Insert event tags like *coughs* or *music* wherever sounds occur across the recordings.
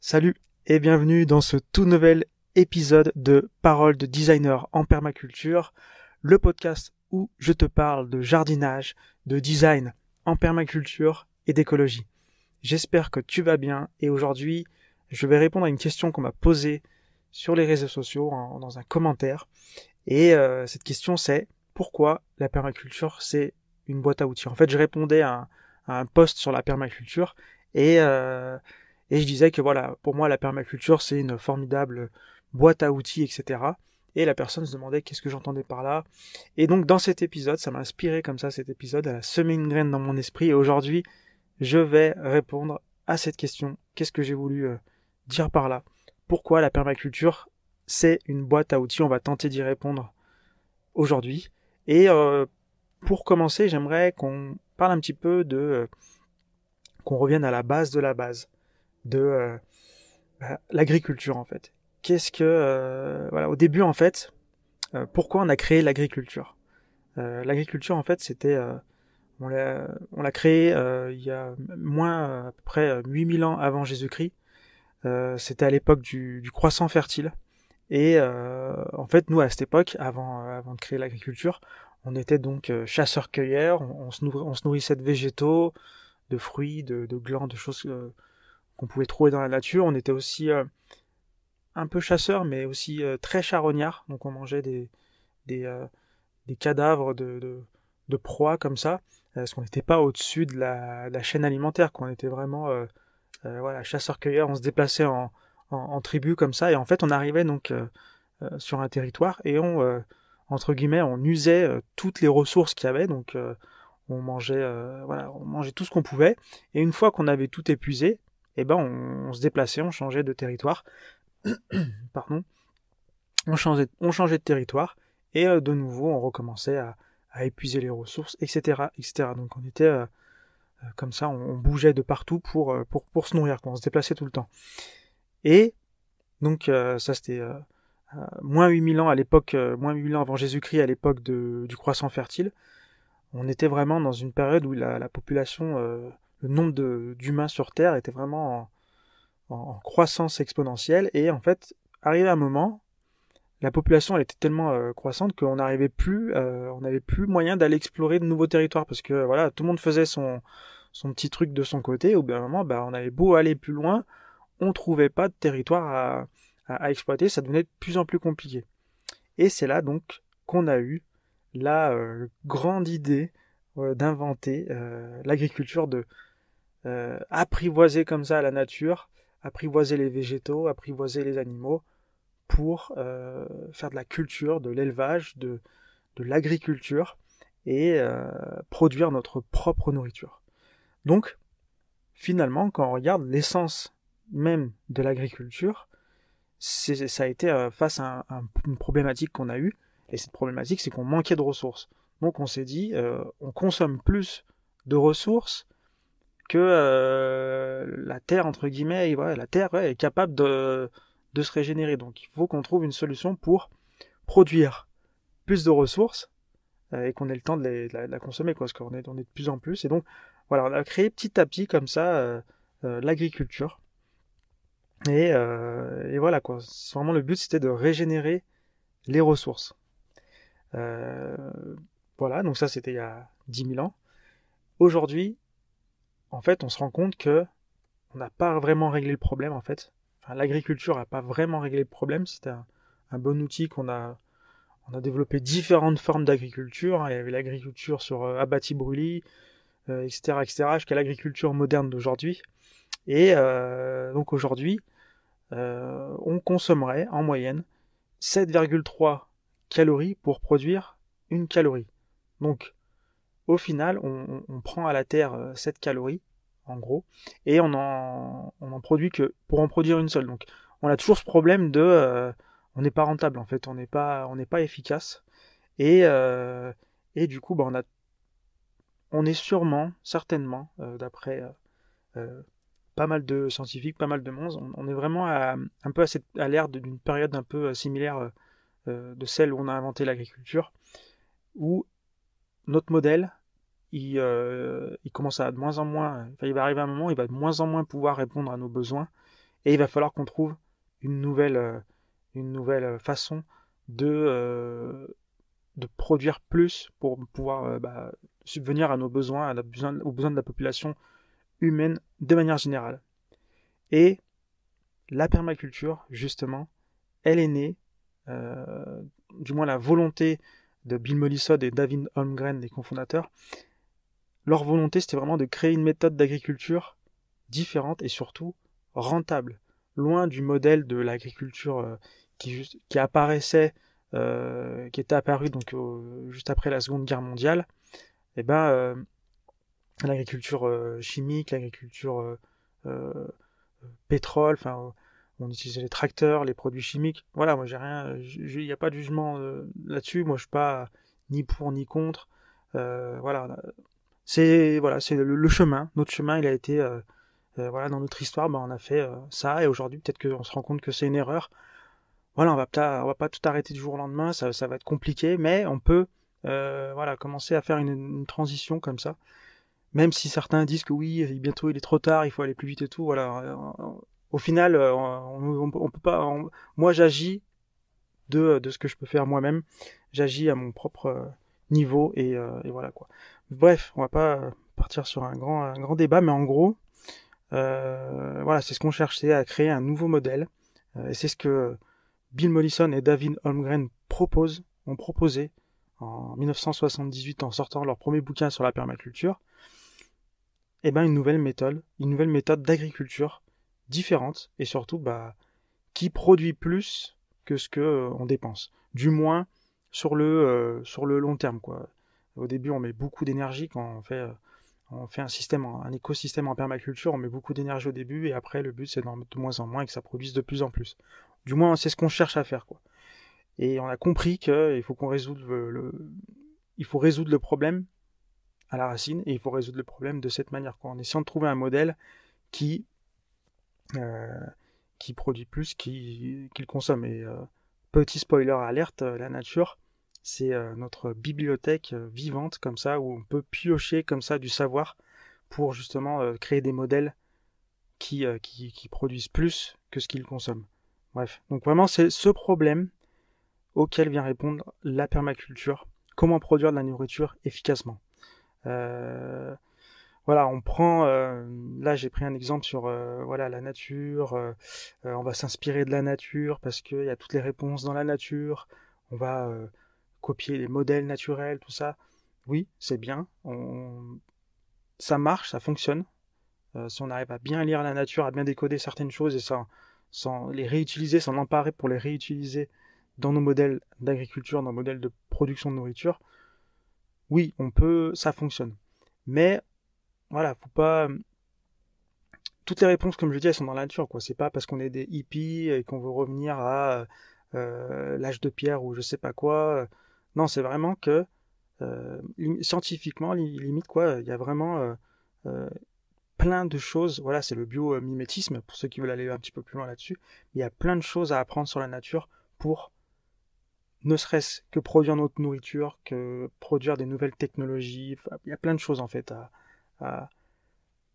Salut et bienvenue dans ce tout nouvel épisode de Paroles de designer en permaculture, le podcast où je te parle de jardinage, de design en permaculture et d'écologie. J'espère que tu vas bien et aujourd'hui je vais répondre à une question qu'on m'a posée sur les réseaux sociaux dans un commentaire et euh, cette question c'est pourquoi la permaculture c'est une boîte à outils? En fait je répondais à un, post sur la permaculture et euh, et je disais que voilà, pour moi, la permaculture, c'est une formidable boîte à outils, etc. Et la personne se demandait qu'est-ce que j'entendais par là. Et donc, dans cet épisode, ça m'a inspiré comme ça, cet épisode, elle a semé une graine dans mon esprit. Et aujourd'hui, je vais répondre à cette question. Qu'est-ce que j'ai voulu euh, dire par là? Pourquoi la permaculture, c'est une boîte à outils? On va tenter d'y répondre aujourd'hui. Et euh, pour commencer, j'aimerais qu'on parle un petit peu de... Euh, qu'on revienne à la base de la base de euh, bah, l'agriculture en fait. Qu'est-ce que euh, voilà au début en fait, euh, pourquoi on a créé l'agriculture? L'agriculture en fait c'était on l'a, on l'a créé il y a moins à peu près 8000 ans avant Jésus-Christ. c'était à l'époque du, du, croissant fertile. Et en fait, nous à cette époque, avant, avant de créer l'agriculture, on était donc chasseurs-cueilleurs. On, se nourrissait de végétaux, de fruits, de, de glands, de choses qu'on pouvait trouver dans la nature. On était aussi euh, un peu chasseurs, mais aussi euh, très charognards. Donc on mangeait des, euh, cadavres de, de, proies comme ça, parce qu'on n'était pas au-dessus de la, chaîne alimentaire. Qu'on était vraiment voilà, chasseurs-cueilleurs. On se déplaçait en, en, tribu comme ça. Et en fait, on arrivait donc sur un territoire et on, entre guillemets, on usait toutes les ressources qu'il y avait. Donc on mangeait, voilà, on mangeait tout ce qu'on pouvait. Et une fois qu'on avait tout épuisé, eh ben on, se déplaçait, on changeait de territoire. *coughs* Pardon. On changeait, de territoire et euh, de nouveau on recommençait à, épuiser les ressources, etc., etc. Donc on était euh, euh, comme ça, on, bougeait de partout pour, se nourrir, on se déplaçait tout le temps. Et donc ça c'était moins 8000 ans à l'époque, moins 8000 ans avant Jésus-Christ à l'époque du croissant fertile. On était vraiment dans une période où la population le nombre d'humains sur Terre était vraiment en, croissance exponentielle. Et en fait, arrivé un moment, la population elle était tellement euh, croissante qu'on n'arrivait plus, euh, on n'avait plus moyen d'aller explorer de nouveaux territoires parce que voilà, tout le monde faisait son, son petit truc de son côté. Au bout d'un moment, bah, on avait beau aller plus loin, on trouvait pas de territoire à, à, exploiter, ça devenait de plus en plus compliqué. Et c'est là donc qu'on a eu la euh, grande idée d'inventer l'agriculture de euh, apprivoiser comme ça la nature, apprivoiser les végétaux, apprivoiser les animaux pour euh, faire de la culture, de l'élevage, de, l'agriculture et euh, produire notre propre nourriture. Donc, finalement, quand on regarde l'essence même de l'agriculture, ça a été face à, une problématique qu'on a eue, et cette problématique, c'est qu'on manquait de ressources. Donc on s'est dit, on consomme plus de ressources que euh, la Terre, entre guillemets, la Terre est capable de, se régénérer. Donc il faut qu'on trouve une solution pour produire plus de ressources euh, et qu'on ait le temps de, la, consommer, parce qu'on est, de plus en plus. Et donc, voilà, on a créé petit à petit comme ça euh, l'agriculture. Et, voilà. Vraiment, le but, c'était de régénérer les ressources. voilà, donc ça, c'était il y a 10 000 ans. Aujourd'hui, en fait, on se rend compte que on n'a pas vraiment réglé le problème, en fait. L'agriculture n'a pas vraiment réglé le problème. C'était un, bon outil qu'on a, on a développé différentes formes d'agriculture. Il y avait l'agriculture sur euh, abattis brûlis, etc., euh, etc., jusqu'à l'agriculture moderne d'aujourd'hui. Et euh, donc aujourd'hui, on consommerait en moyenne 7,3 calories pour produire une calorie. Donc au final, on, prend à la Terre 7 euh, calories, en gros, et on en, produit que pour en produire une seule. Donc, on a toujours ce problème de, euh, on n'est pas rentable en fait, on n'est pas, efficace, et, euh, et du coup, bah, on est sûrement, certainement, d'après pas mal de scientifiques, pas mal de monde, on, est vraiment à, un peu à, à l'ère d'une période un peu similaire de celle où on a inventé l'agriculture, où notre modèle il, euh, il commence à de moins en moins, il va arriver un moment où il va de moins en moins pouvoir répondre à nos besoins Et il va falloir qu'on trouve une nouvelle, une nouvelle façon de, de produire plus pour pouvoir bah, subvenir à nos besoins, à aux besoins de la population humaine de manière générale. Et la permaculture, justement, elle est née, euh, du moins la volonté de Bill Mollison et David Holmgren, les cofondateurs, leur volonté c'était vraiment de créer une méthode d'agriculture différente et surtout rentable, loin du modèle de l'agriculture euh, qui, apparaissait, euh, qui était apparu donc juste après la Seconde Guerre mondiale. Et eh ben l'agriculture chimique, l'agriculture pétrole, enfin on utilisait les tracteurs, les produits chimiques. Voilà, moi j'ai rien, il n'y a pas de jugement euh, là-dessus. Moi je suis pas ni pour ni contre. Euh, voilà, c'est voilà, c'est le, chemin. Notre chemin, il a été euh, voilà dans notre histoire, ben, on a fait ça et aujourd'hui peut-être qu'on se rend compte que c'est une erreur. Voilà, on va pas, on va pas tout arrêter du jour au lendemain, ça, ça va être compliqué, mais on peut voilà commencer à faire une, transition comme ça même si certains disent que oui, bientôt il est trop tard, il faut aller plus vite et tout, voilà, au final, euh, on, peut pas. moi, j'agis de, de ce que je peux faire moi-même. J'agis à mon propre euh, niveau et, euh, et, voilà quoi. Bref, on va pas partir sur un grand, un grand débat, mais en gros, voilà, c'est ce qu'on cherchait à créer un nouveau modèle. et c'est ce que Bill Mollison et David Holmgren proposent, ont proposé en 1978 en sortant leur premier bouquin sur la permaculture. Eh ben une nouvelle méthode, une nouvelle méthode d'agriculture différente et surtout bah, qui produit plus que ce que euh, on dépense. Du moins sur le euh, sur le long terme quoi. Au début, on met beaucoup d'énergie quand on fait euh, on fait un système un écosystème en permaculture, on met beaucoup d'énergie au début et après le but c'est d'en mettre de moins en moins et que ça produise de plus en plus. Du moins, c'est ce qu'on cherche à faire quoi. Et on a compris qu'il faut qu'on le, il faut résoudre le problème à la racine et il faut résoudre le problème de cette manière quoi, en essayant de trouver un modèle qui euh, qui produit plus qu'il consomme. Et euh, petit spoiler alerte, euh, la nature, c'est notre bibliothèque vivante comme ça, où on peut piocher comme ça du savoir pour justement créer des modèles qui, produisent plus que ce qu'ils consomment. Bref, donc vraiment c'est ce problème auquel vient répondre la permaculture. Comment produire de la nourriture efficacement. Euh, voilà, on prend, euh, là j'ai pris un exemple sur euh, voilà la nature, euh, on va s'inspirer de la nature parce qu'il y a toutes les réponses dans la nature, on va copier les modèles naturels, tout ça. Oui, c'est bien, ça marche, ça fonctionne. si on arrive à bien lire la nature, à bien décoder certaines choses et sans, sans les réutiliser, s'en emparer pour les réutiliser dans nos modèles d'agriculture, dans nos modèles de production de nourriture, oui, on peut, ça fonctionne. Mais voilà, faut pas. Toutes les réponses, comme je dis, elles sont dans la nature, quoi. C'est pas parce qu'on est des hippies et qu'on veut revenir à euh, l'âge de pierre ou je sais pas quoi. Non, c'est vraiment que euh, scientifiquement, limite quoi, il y a vraiment euh, plein de choses. Voilà, c'est le biomimétisme pour ceux qui veulent aller un petit peu plus loin là-dessus. Il y a plein de choses à apprendre sur la nature pour ne serait-ce que produire notre nourriture, que produire des nouvelles technologies. il y a plein de choses en fait à,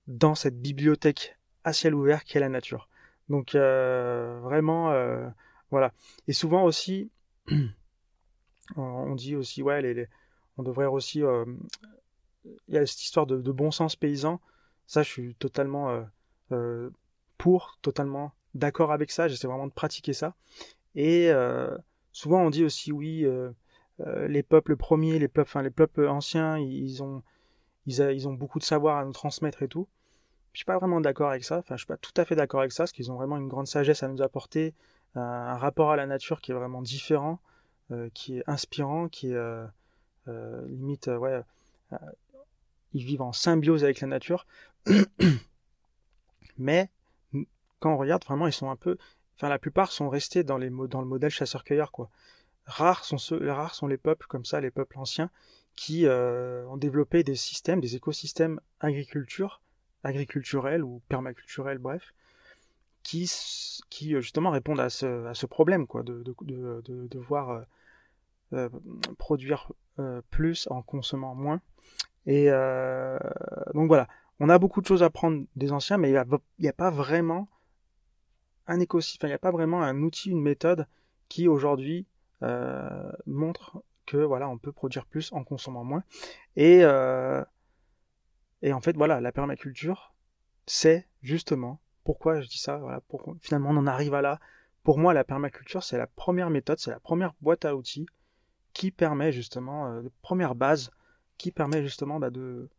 dans cette bibliothèque à ciel ouvert qu'est la nature. Donc euh, vraiment, euh, voilà. Et souvent aussi, *clears throat* on dit aussi, ouais, on devrait aussi, euh, il y a cette histoire de, bon sens paysan. Ça, je suis totalement pour, totalement d'accord avec ça. J'essaie vraiment de pratiquer ça. Et souvent, on dit aussi, oui, les peuples premiers, les peuples, enfin, les peuples anciens, ils ont ils, ont beaucoup de savoir à nous transmettre et tout. Je suis pas vraiment d'accord avec ça. Enfin, je suis pas tout à fait d'accord avec ça, parce qu'ils ont vraiment une grande sagesse à nous apporter, un, rapport à la nature qui est vraiment différent, euh, qui est inspirant, qui est euh, euh, limite, ouais, ils vivent en symbiose avec la nature. *coughs* Mais quand on regarde, vraiment, ils sont un peu, enfin, la plupart sont restés dans les dans le modèle chasseur-cueilleur, quoi. Rares sont ceux, rares sont les peuples comme ça, les peuples anciens, qui euh, ont développé des systèmes, des écosystèmes agriculture, agriculturels ou permaculturels, bref, qui, euh, justement répondent à ce, problème, de, de, de, de devoir euh, produire plus en consommant moins. Et donc voilà, on a beaucoup de choses à prendre des anciens, mais il n'y a, pas vraiment un écosystème, il n'y a pas vraiment un outil, une méthode qui aujourd'hui euh, montre que voilà, on peut produire plus en consommant moins. Et, euh, et en fait, voilà, la permaculture, c'est justement pourquoi je dis ça. Finalement, on en arrive à là. Pour moi, la permaculture, c'est la première méthode, c'est la première boîte à outils qui permet justement, euh, première base, qui permet justement bah, de,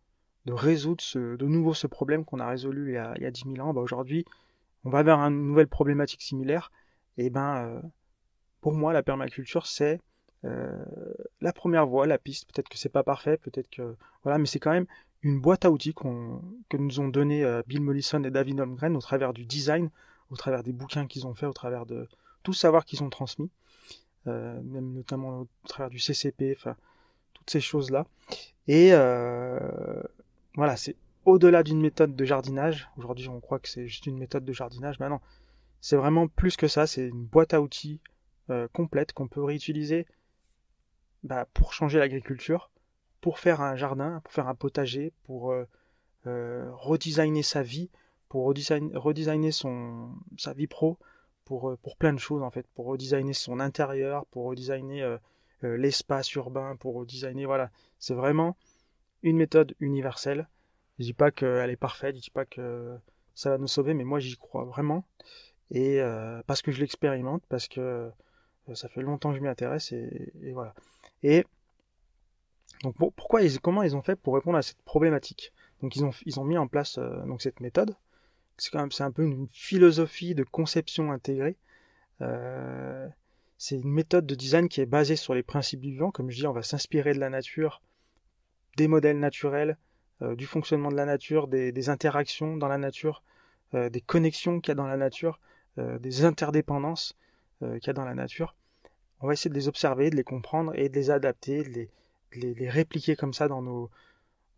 résoudre de nouveau ce problème qu'on a résolu il y a, il y a 10 000 ans. Bah, Aujourd'hui, on va vers une nouvelle problématique similaire. Et ben, euh, pour moi, la permaculture, c'est euh, la première voie, la piste. Peut-être que c'est pas parfait, peut-être que voilà, mais c'est quand même une boîte à outils que nous ont donné euh, Bill Mollison et David Holmgren au travers du design, au travers des bouquins qu'ils ont fait, au travers de tout savoir qu'ils ont transmis, euh, même notamment au travers du CCP, toutes ces choses là. Et euh, voilà, c'est au-delà d'une méthode de jardinage. Aujourd'hui, on croit que c'est juste une méthode de jardinage, mais non, c'est vraiment plus que ça. C'est une boîte à outils complète qu'on peut réutiliser bah, pour changer l'agriculture, pour faire un jardin, pour faire un potager, pour euh, euh, redesigner sa vie, pour redesigner son, sa vie pro, pour, pour plein de choses en fait, pour redesigner son intérieur, pour redesigner l'espace urbain, pour redesigner, voilà. C'est vraiment une méthode universelle. Je dis pas qu'elle est parfaite, je dis pas que ça va nous sauver, mais moi j'y crois vraiment. Et parce que je l'expérimente, parce que ça fait longtemps que je m'y intéresse, et, voilà. Donc pourquoi ils, comment ils ont fait pour répondre à cette problématique? Donc ils ont, ils ont mis en place euh, donc cette méthode. C'est quand même c'est un peu une philosophie de conception intégrée. Euh, c'est une méthode de design qui est basée sur les principes du vivant. Comme je dis, on va s'inspirer de la nature, des modèles naturels, euh, du fonctionnement de la nature, des, des interactions dans la nature, des connexions qu'il y a dans la nature, des interdépendances qu'il y a dans la nature on va essayer de les observer, de les comprendre et de les adapter, de les, les, répliquer comme ça dans nos,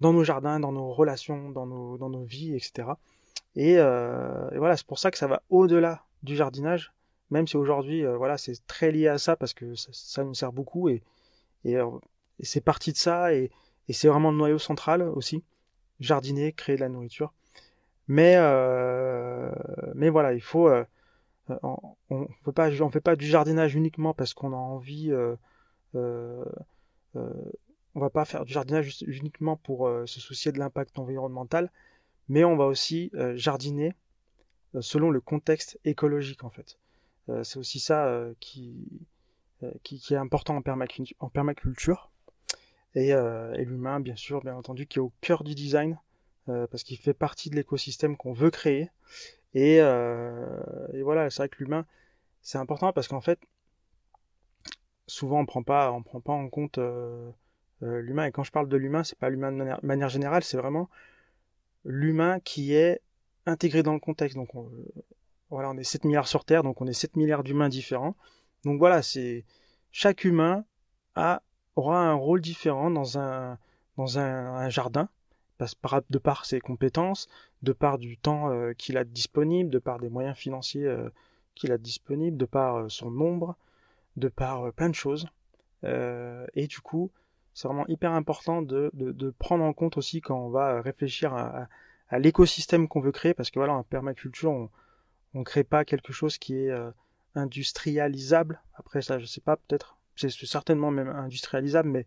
dans nos jardins, dans nos relations, dans nos, dans nos vies, etc. Euh, et, voilà, c'est pour ça que ça va au-delà du jardinage, même si aujourd'hui, euh, voilà, c'est très lié à ça parce que ça, nous sert beaucoup et, euh, et, c'est parti de ça et, et c'est vraiment le noyau central aussi, jardiner, créer de la nourriture. Mais, mais voilà, il faut on ne on fait pas du jardinage uniquement parce qu'on a envie. Euh, euh, on va pas faire du jardinage uniquement pour se soucier de l'impact environnemental, mais on va aussi jardiner selon le contexte écologique en fait. c'est aussi ça qui, qui, est important en, permaculture. Et, et l'humain, bien sûr, bien entendu, qui est au cœur du design, parce qu'il fait partie de l'écosystème qu'on veut créer. Euh, et, voilà, c'est vrai que l'humain, c'est important parce qu'en fait, souvent on prend prend pas en compte euh, euh, l'humain. Et quand je parle de l'humain, c'est pas l'humain de manière, générale, c'est vraiment l'humain qui est intégré dans le contexte. Donc on, voilà, on est 7 milliards sur Terre, donc on est 7 milliards d'humains différents. Donc voilà, c'est chaque humain a, aura un rôle différent dans un, dans un jardin de par ses compétences, de par du temps euh, qu'il a disponible, de par des moyens financiers euh, qu'il a disponibles, de par euh, son nombre, de par plein de choses. et du coup, c'est vraiment hyper important de, de, prendre en compte aussi quand on va réfléchir à, l'écosystème qu'on veut créer, parce que voilà, en permaculture, on ne crée pas quelque chose qui est industrialisable. Après ça, je sais pas, peut-être, c'est certainement même industrialisable, mais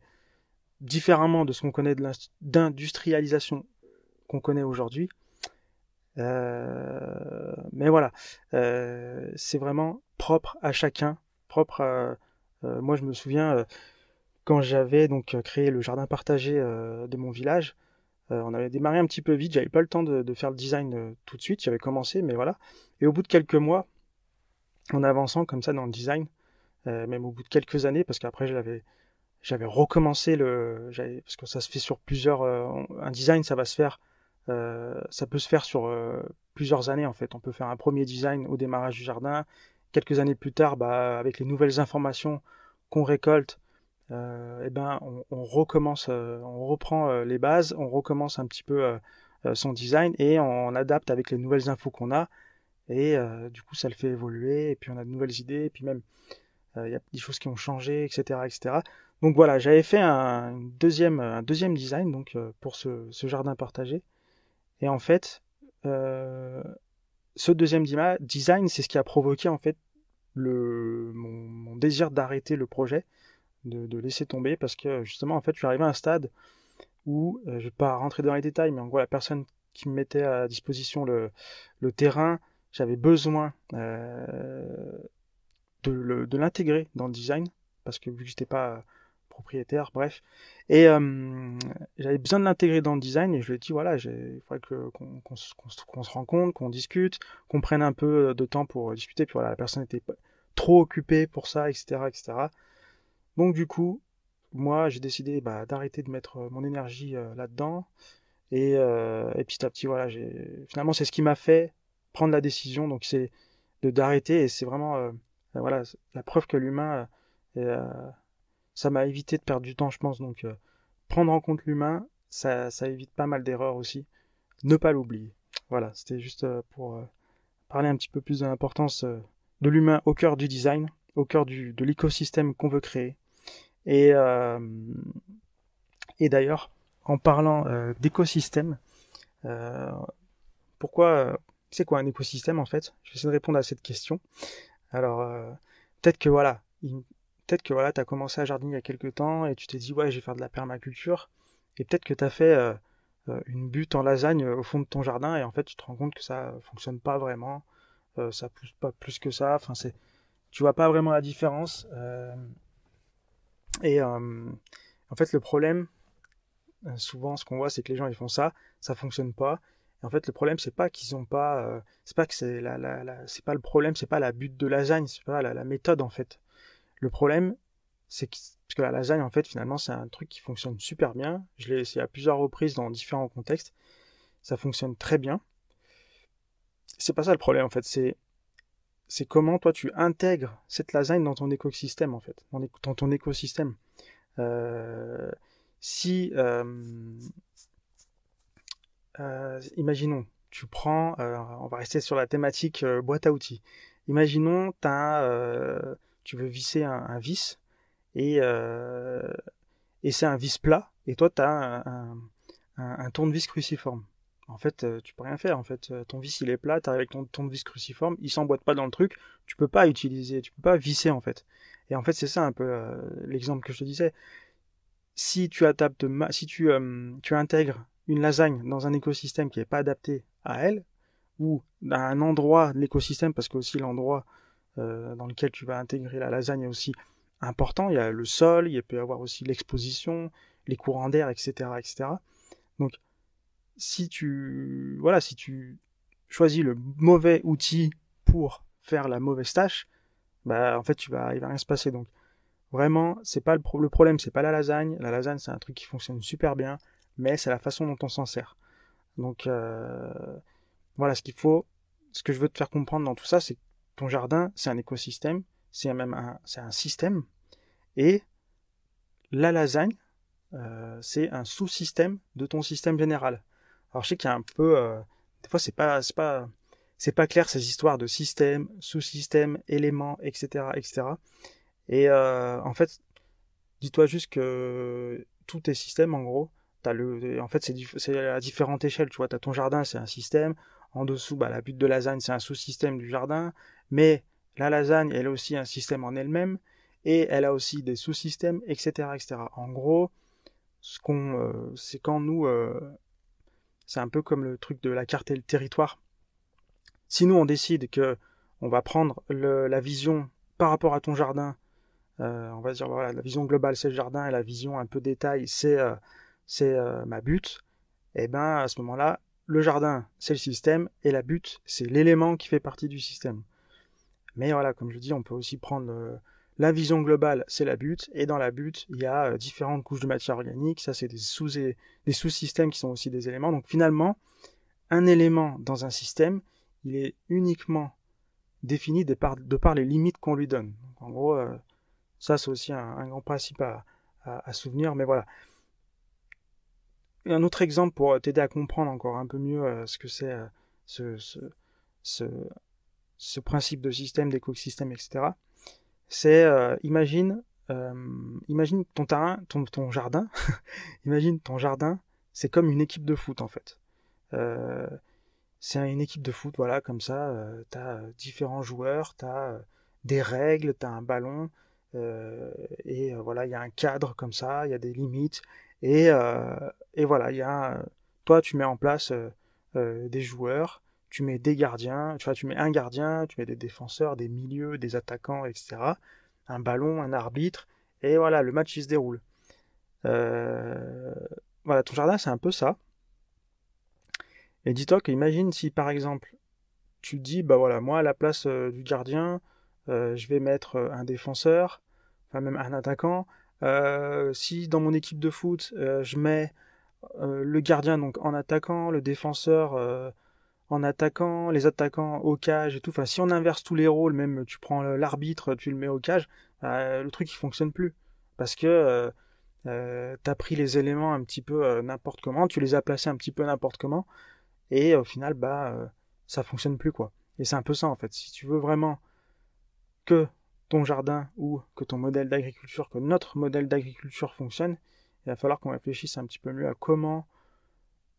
différemment de ce qu'on connaît d'industrialisation qu'on connaît aujourd'hui. Euh, mais voilà, euh, c'est vraiment propre à chacun, propre euh, moi je me souviens quand j'avais donc créé le jardin partagé de mon village, on avait démarré un petit peu vite, j'avais pas le temps de, faire le design tout de suite, j'avais commencé, mais voilà. Et au bout de quelques mois, en avançant comme ça dans le design, même au bout de quelques années, parce qu'après j'avais recommencé le parce que ça se fait sur plusieurs euh, un design ça va se faire euh, ça peut se faire sur euh, plusieurs années en fait. On peut faire un premier design au démarrage du jardin. Quelques années plus tard bah, avec les nouvelles informations qu'on récolte et eh ben on, recommence on reprend les bases on recommence un petit peu son design et on adapte avec les nouvelles infos qu'on a. Et du coup ça le fait évoluer et puis on a de nouvelles idées et puis même il y a des choses qui ont changé etc etc donc voilà, j'avais fait un deuxième, un deuxième design donc euh, pour ce, jardin partagé. Et en fait, euh, ce deuxième design, c'est ce qui a provoqué en fait le, mon, désir d'arrêter le projet, de, laisser tomber, parce que justement, en fait, je suis arrivé à un stade où, je vais pas rentrer dans les détails, mais en gros, la personne qui me mettait à disposition le, terrain, j'avais besoin euh, de l'intégrer dans le design, parce que vu que j'étais pas propriétaire, bref. Et euh, j'avais besoin de l'intégrer dans le design et je lui ai dit voilà, il faudrait qu'on qu se rencontre, qu'on discute, qu'on prenne un peu de temps pour discuter. Puis voilà, la personne était trop occupée pour ça, etc., etc. Donc du coup, moi, j'ai décidé bah, d'arrêter de mettre mon énergie euh, là-dedans. Et, euh, et, petit à petit, voilà, finalement, c'est ce qui m'a fait prendre la décision. Donc c'est d'arrêter et c'est vraiment euh, voilà la preuve que l'humain euh, ça m'a évité de perdre du temps, je pense. Donc, euh, prendre en compte l'humain, ça, évite pas mal d'erreurs aussi. Ne pas l'oublier. Voilà, c'était juste euh, pour parler un petit peu plus de l'importance de l'humain au cœur du design, au cœur du, de l'écosystème qu'on veut créer. Et, et d'ailleurs, en parlant d'écosystème, pourquoi c'est quoi un écosystème en fait? Je vais essayer de répondre à cette question. Alors, peut-être que voilà, peut-être que voilà, tu as commencé à jardiner il y a quelques temps et tu t'es dit ouais, je vais faire de la permaculture. Et peut-être que tu as fait euh, euh, une butte en lasagne euh, au fond de ton jardin et en fait tu te rends compte que ça fonctionne pas vraiment, ça pousse pas plus que ça. Enfin, c'est, tu vois pas vraiment la différence. Et en fait, le problème, souvent, ce qu'on voit, c'est que les gens ils font ça, ça fonctionne pas. En fait, le problème, c'est pas qu'ils ont pas, c'est pas que c'est la, c'est pas le problème, c'est pas la butte de lasagne, c'est pas la, méthode en fait. Le problème, c'est que, que la lasagne, en fait, finalement, c'est un truc qui fonctionne super bien. Je l'ai essayé à plusieurs reprises dans différents contextes. Ça fonctionne très bien. C'est pas ça le problème, en fait. C'est, c'est comment toi tu intègres cette lasagne dans ton écosystème, en fait. Dans, ton écosystème. Euh, si, euh, euh, imaginons, tu prends, on va rester sur la thématique boîte à outils. Imaginons, tu veux visser un, vis et, et c'est un vis plat et toi tu as un, tournevis cruciforme. En fait, euh, tu peux rien faire. En fait, euh, ton vis il est plat, avec ton tournevis cruciforme, il s'emboîte pas dans le truc, tu peux pas utiliser, tu peux pas visser en fait. Et en fait, c'est ça un peu l'exemple que je te disais. Si tu adaptes, si tu, tu intègres une lasagne dans un écosystème qui n'est pas adapté à elle, ou à un endroit de l'écosystème, parce que aussi l'endroit euh, dans lequel tu vas intégrer la lasagne est aussi important. Il y a le sol, il peut y avoir aussi l'exposition, les courants d'air, etc., etc. Donc, si tu, voilà, si tu choisis le mauvais outil pour faire la mauvaise tâche, bah, en fait, tu vas, il va rien se passer. Donc, vraiment, c'est pas le, le problème, c'est pas la lasagne. La lasagne, c'est un truc qui fonctionne super bien, mais c'est la façon dont on s'en sert. Donc, euh, voilà, ce qu'il faut, ce que je veux te faire comprendre dans tout ça, c'est ton jardin, c'est un écosystème, c'est même un, c'est un système. Et la lasagne, euh, c'est un sous-système de ton système général. Alors je sais qu'il y a un peu, euh, des fois c'est pas, c'est pas, c'est pas clair ces histoires de système, sous-système, éléments, etc., etc. Et euh, en fait, dis-toi juste que tous tes systèmes, en gros, t'as le, en fait c'est, à différentes échelles. Tu vois, t'as ton jardin, c'est un système. En dessous, bah, la butte de lasagne, c'est un sous-système du jardin. Mais la lasagne, elle a aussi un système en elle-même. Et elle a aussi des sous-systèmes, etc., etc. En gros, ce qu'on, euh, c'est quand nous, c'est un peu comme le truc de la carte et le territoire. Si nous on décide que on va prendre la vision par rapport à ton jardin, euh, on va dire voilà, la vision globale c'est le jardin et la vision un peu détail c'est c'est ma butte, et eh ben à ce moment-là le jardin, c'est le système, et la butte, c'est l'élément qui fait partie du système. Mais voilà, comme je dis, on peut aussi prendre la vision globale, c'est la butte, et dans la butte, il y a euh, différentes couches de matière organique, ça c'est des sous sous-systèmes qui sont aussi des éléments. Donc finalement, un élément dans un système, il est uniquement défini de par, les limites qu'on lui donne. Donc en gros, euh, ça c'est aussi un, grand principe à, souvenir, mais voilà un autre exemple pour t'aider à comprendre encore un peu mieux euh, ce que c'est euh, ce, ce, ce, principe de système, d'écosystème, etc. C'est, euh, imagine, imagine ton terrain, ton, ton jardin, *laughs* imagine ton jardin, c'est comme une équipe de foot en fait. c'est une équipe de foot, voilà, comme ça, euh, tu as différents joueurs, tu as des règles, tu as un ballon, et voilà, il y a un cadre comme ça, il y a des limites, et, et voilà, il y a, toi, tu mets en place des joueurs, tu mets des gardiens, tu, vois, tu mets un gardien, tu mets des défenseurs, des milieux, des attaquants, etc. Un ballon, un arbitre, et voilà, le match il se déroule. Euh, voilà, ton jardin c'est un peu ça. Et dis-toi que imagine si par exemple tu dis bah voilà moi à la place euh, du gardien euh, je vais mettre un défenseur, enfin même un attaquant. si dans mon équipe de foot je mets le gardien donc en attaquant, le défenseur en attaquant, les attaquants au cage et tout. Enfin, si on inverse tous les rôles, même tu prends l'arbitre, tu le mets au cage, bah, le truc il fonctionne plus parce que euh, euh t'as pris les éléments un petit peu euh, n'importe comment, tu les as placés un petit peu n'importe comment, et au final, bah, euh, ça fonctionne plus quoi. Et c'est un peu ça en fait. Si tu veux vraiment que ton jardin ou que ton modèle d'agriculture, que notre modèle d'agriculture fonctionne, il va falloir qu'on réfléchisse un petit peu mieux à comment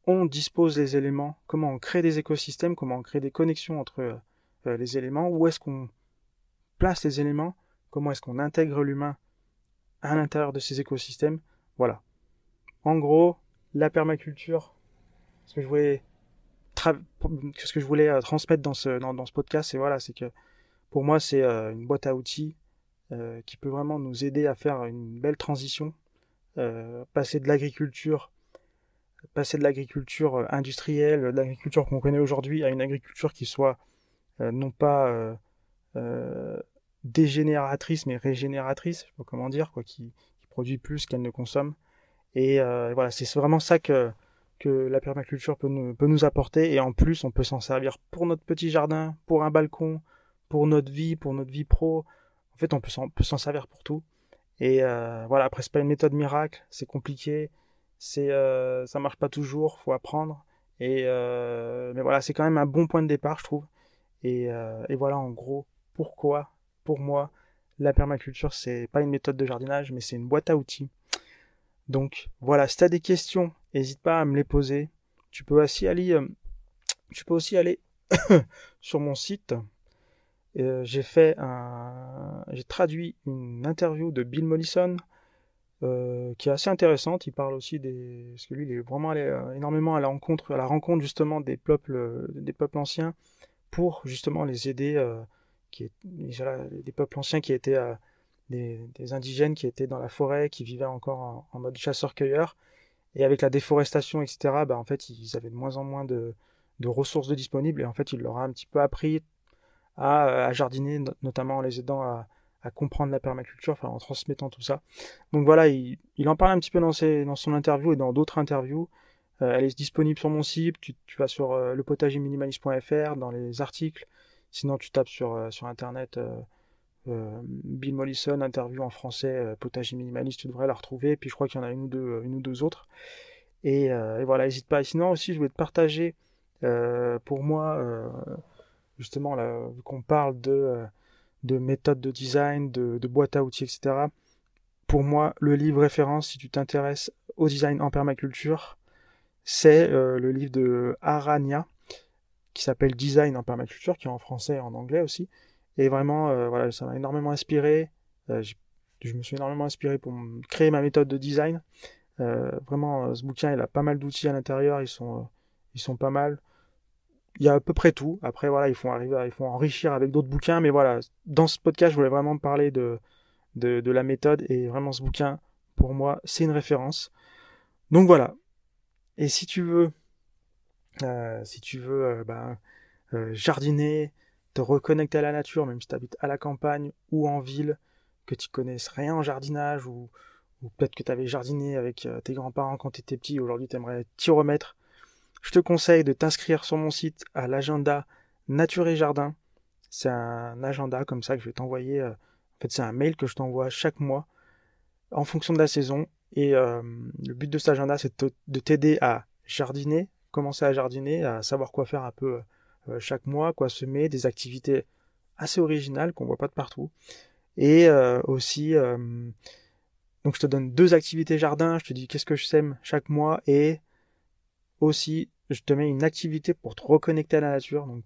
on dispose les éléments, comment on crée des écosystèmes, comment on crée des connexions entre euh, les éléments, où est-ce qu'on place les éléments, comment est-ce qu'on intègre l'humain à l'intérieur de ces écosystèmes. Voilà. En gros, la permaculture, ce que je voulais, euh, transmettre dans ce, dans, ce podcast, c'est voilà, c'est que pour moi, c'est euh, une boîte à outils qui peut vraiment nous aider à faire une belle transition, passer de l'agriculture passer de l'agriculture euh, industrielle, de l'agriculture qu'on connaît aujourd'hui, à une agriculture qui soit euh, non pas euh, dégénératrice mais régénératrice, je sais pas comment dire, quoi, qui, produit plus qu'elle ne consomme. Et voilà, c'est vraiment ça que, que la permaculture peut nous, peut nous apporter. Et en plus, on peut s'en servir pour notre petit jardin, pour un balcon, pour notre vie, pour notre vie pro. En fait, on peut s'en servir pour tout. Et voilà, après, c'est pas une méthode miracle, c'est compliqué c'est euh, ça marche pas toujours, faut apprendre. Et euh, mais voilà, c'est quand même un bon point de départ, je trouve. Et, euh, et voilà, en gros, pourquoi, pour moi, la permaculture, c'est pas une méthode de jardinage, mais c'est une boîte à outils. Donc voilà, si tu as des questions, n'hésite pas à me les poser. Tu peux aussi aller, tu peux aussi aller *coughs* sur mon site. j'ai fait un, j'ai traduit une interview de Bill Mollison euh, qui est assez intéressante. Il parle aussi des, parce que lui, il est vraiment allé euh, énormément à la rencontre, à la rencontre justement des peuples, euh, des peuples anciens, pour justement les aider, qui est, des peuples anciens qui étaient des, des, indigènes qui étaient dans la forêt, qui vivaient encore en, mode chasseur-cueilleur, et avec la déforestation, etc. Bah en fait, ils avaient de moins en moins de, de ressources de disponibles, et en fait, il leur a un petit peu appris à, à jardiner, notamment en les aidant à à comprendre la permaculture, enfin en transmettant tout ça. Donc voilà, il, en parle un petit peu dans, ses, dans son interview et dans d'autres interviews. Euh, elle est disponible sur mon site, tu, vas sur euh, lepotagerminimaliste.fr dans les articles. Sinon tu tapes sur, euh, sur internet euh, Bill Mollison, interview en français, potager minimaliste, tu devrais la retrouver. Et puis je crois qu'il y en a une ou deux, une ou deux autres. Et, voilà, n'hésite pas. Et sinon aussi, je voulais te partager pour moi, justement, qu'on parle de de méthodes de design, de, de boîtes à outils, etc. Pour moi, le livre référence, si tu t'intéresses au design en permaculture, c'est euh, le livre de Arania, qui s'appelle Design en permaculture, qui est en français et en anglais aussi. Et vraiment, euh, voilà, ça m'a énormément inspiré. Euh, je me suis énormément inspiré pour créer ma méthode de design. vraiment, ce bouquin, il a pas mal d'outils à l'intérieur, ils sont, ils sont pas mal il y a à peu près tout. Après, voilà, ils font arriver, ils font enrichir avec d'autres bouquins, mais voilà, dans ce podcast, je voulais vraiment parler de, de, la méthode et vraiment ce bouquin, pour moi, c'est une référence. Donc voilà. Et si tu veux, euh, si tu veux, euh, ben, euh, jardiner, te reconnecter à la nature, même si tu habites à la campagne ou en ville, que tu connaisses rien en jardinage ou, ou peut-être que tu avais jardiné avec tes grands-parents quand tu étais petit, aujourd'hui tu aimerais t'y remettre je te conseille de t'inscrire sur mon site à l'agenda Nature et Jardin. C'est un agenda comme ça que je vais t'envoyer. Euh, en fait, c'est un mail que je t'envoie chaque mois en fonction de la saison. Et euh, le but de cet agenda, c'est de t'aider à jardiner, commencer à jardiner, à savoir quoi faire un peu euh, chaque mois, quoi semer, des activités assez originales qu'on voit pas de partout. Et aussi, donc je te donne deux activités jardin, je te dis qu'est-ce que je sème chaque mois et aussi je te mets une activité pour te reconnecter à la nature. Donc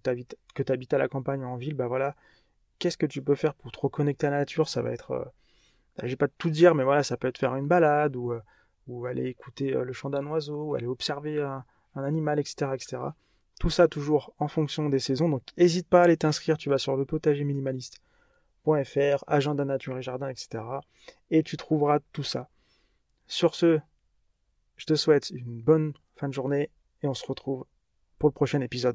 que tu habites à la campagne ou en ville, bah voilà, qu'est-ce que tu peux faire pour te reconnecter à la nature? Ça va être, euh, je vais pas tout dire, mais voilà, ça peut être faire une balade ou, euh, aller écouter le chant d'un oiseau, ou aller observer un, un, animal, etc., etc. Tout ça toujours en fonction des saisons. Donc n'hésite pas à aller t'inscrire. Tu vas sur le potager minimaliste.fr, agenda nature et jardin, etc. Et tu trouveras tout ça. Sur ce, je te souhaite une bonne fin de journée et on se retrouve pour le prochain épisode.